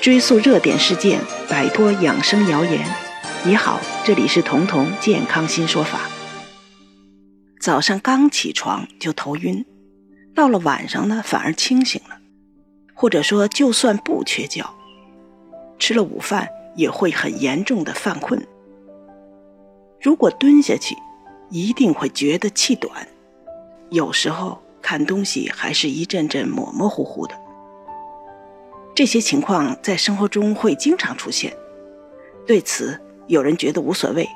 追溯热点事件，摆脱养生谣言。你好，这里是彤彤健康新说法。早上刚起床就头晕，到了晚上呢反而清醒了，或者说就算不缺觉，吃了午饭也会很严重的犯困。如果蹲下去，一定会觉得气短，有时候看东西还是一阵阵模模糊糊的。这些情况在生活中会经常出现，对此有人觉得无所谓，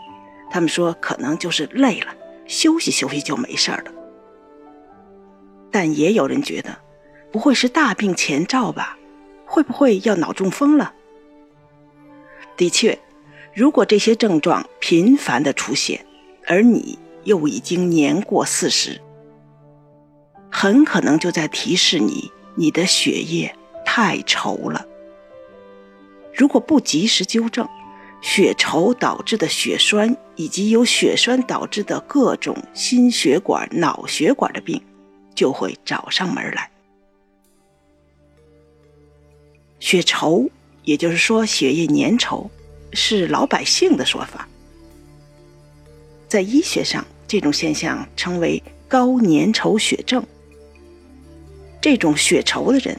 他们说可能就是累了，休息休息就没事了。但也有人觉得，不会是大病前兆吧？会不会要脑中风了？的确，如果这些症状频繁的出现，而你又已经年过四十，很可能就在提示你，你的血液。太稠了，如果不及时纠正，血稠导致的血栓以及由血栓导致的各种心血管、脑血管的病，就会找上门来。血稠，也就是说血液粘稠，是老百姓的说法。在医学上，这种现象称为高粘稠血症。这种血稠的人。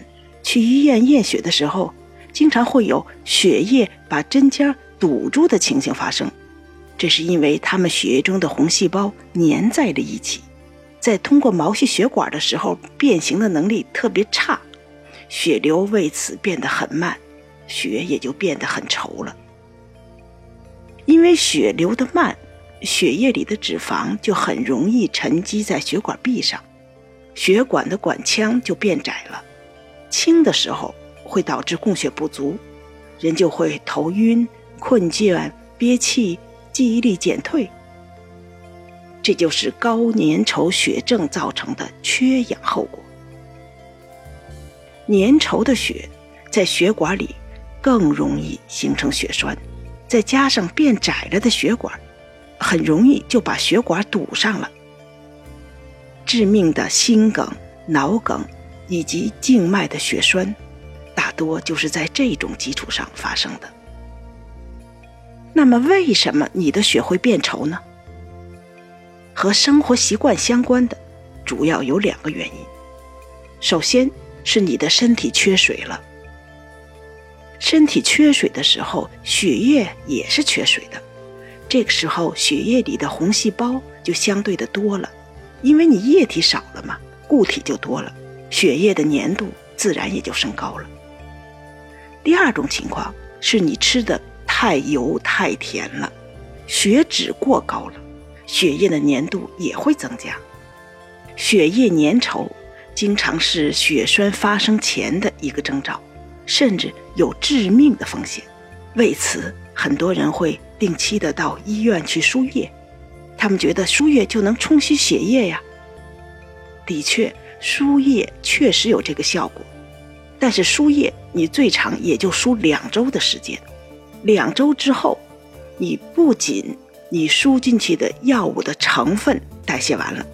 去医院验血的时候，经常会有血液把针尖堵住的情形发生，这是因为他们血液中的红细胞粘在了一起，在通过毛细血管的时候变形的能力特别差，血流为此变得很慢，血也就变得很稠了。因为血流的慢，血液里的脂肪就很容易沉积在血管壁上，血管的管腔就变窄了。轻的时候会导致供血不足，人就会头晕、困倦、憋气、记忆力减退。这就是高粘稠血症造成的缺氧后果。粘稠的血在血管里更容易形成血栓，再加上变窄了的血管，很容易就把血管堵上了。致命的心梗、脑梗。以及静脉的血栓，大多就是在这种基础上发生的。那么，为什么你的血会变稠呢？和生活习惯相关的，主要有两个原因。首先是你的身体缺水了。身体缺水的时候，血液也是缺水的。这个时候，血液里的红细胞就相对的多了，因为你液体少了嘛，固体就多了。血液的粘度自然也就升高了。第二种情况是你吃的太油太甜了，血脂过高了，血液的粘度也会增加。血液粘稠经常是血栓发生前的一个征兆，甚至有致命的风险。为此，很多人会定期的到医院去输液，他们觉得输液就能冲洗血液呀。的确。输液确实有这个效果，但是输液你最长也就输两周的时间，两周之后，你不仅你输进去的药物的成分代谢完了，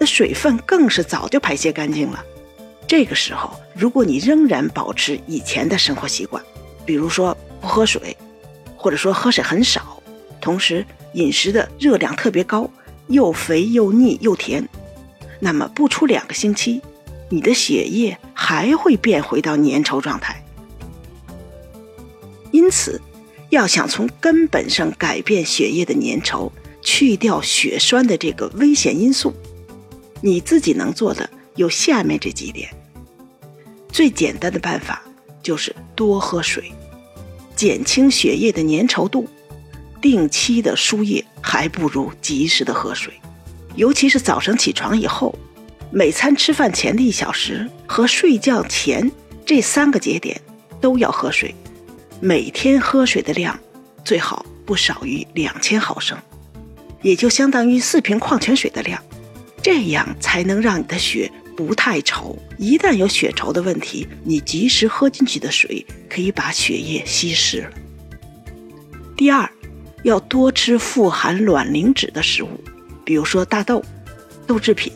那水分更是早就排泄干净了。这个时候，如果你仍然保持以前的生活习惯，比如说不喝水，或者说喝水很少，同时饮食的热量特别高，又肥又腻又甜。那么不出两个星期，你的血液还会变回到粘稠状态。因此，要想从根本上改变血液的粘稠，去掉血栓的这个危险因素，你自己能做的有下面这几点。最简单的办法就是多喝水，减轻血液的粘稠度。定期的输液还不如及时的喝水。尤其是早上起床以后，每餐吃饭前的一小时和睡觉前这三个节点都要喝水，每天喝水的量最好不少于两千毫升，也就相当于四瓶矿泉水的量，这样才能让你的血不太稠。一旦有血稠的问题，你及时喝进去的水可以把血液稀释了。第二，要多吃富含卵磷脂的食物。比如说大豆、豆制品、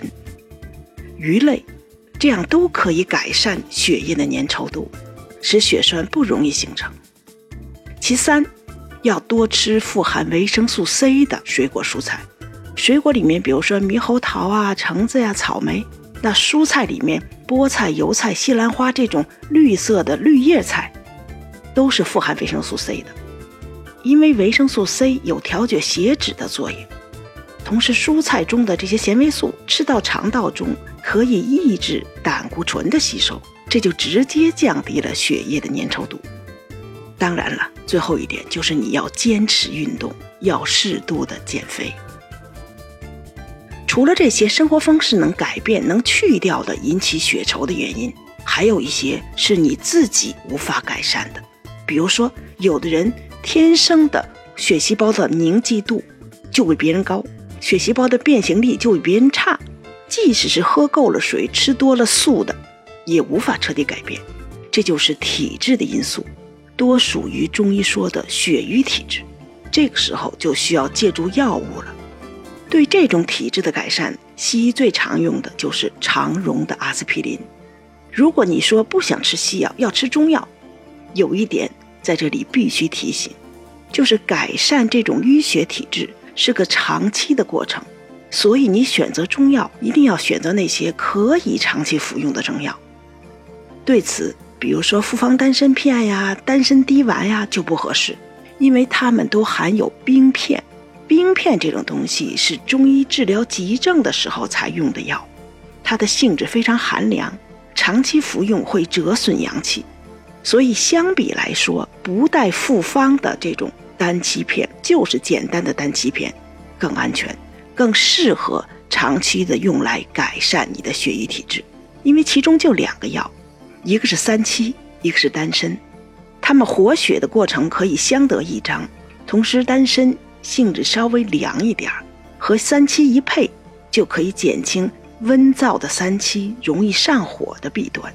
鱼类，这样都可以改善血液的粘稠度，使血栓不容易形成。其三，要多吃富含维生素 C 的水果蔬菜。水果里面，比如说猕猴桃啊、橙子呀、草莓；那蔬菜里面，菠菜、油菜、西兰花这种绿色的绿叶菜，都是富含维生素 C 的。因为维生素 C 有调节血脂的作用，同时蔬菜中的这些纤维素吃到肠道中，可以抑制胆固醇的吸收，这就直接降低了血液的粘稠度。当然了，最后一点就是你要坚持运动，要适度的减肥。除了这些生活方式能改变、能去掉的引起血稠的原因，还有一些是你自己无法改善的。比如说，有的人天生的血细胞的凝集度就比别人高，血细胞的变形力就比别人差，即使是喝够了水、吃多了素的，也无法彻底改变。这就是体质的因素，多属于中医说的血瘀体质。这个时候就需要借助药物了。对这种体质的改善，西医最常用的就是常溶的阿司匹林。如果你说不想吃西药，要吃中药，有一点在这里必须提醒，就是改善这种淤血体质是个长期的过程，所以你选择中药一定要选择那些可以长期服用的中药。对此，比如说复方丹参片呀、丹参滴丸呀就不合适，因为它们都含有冰片。冰片这种东西是中医治疗急症的时候才用的药，它的性质非常寒凉，长期服用会折损阳气，所以相比来说，不带复方的这种丹七片，就是简单的丹七片，更安全，更适合长期的用来改善你的血瘀体质。因为其中就两个药，一个是三七，一个是丹参，它们活血的过程可以相得益彰，同时丹参。性质稍微凉一点儿，和三七一配，就可以减轻温燥的三七容易上火的弊端。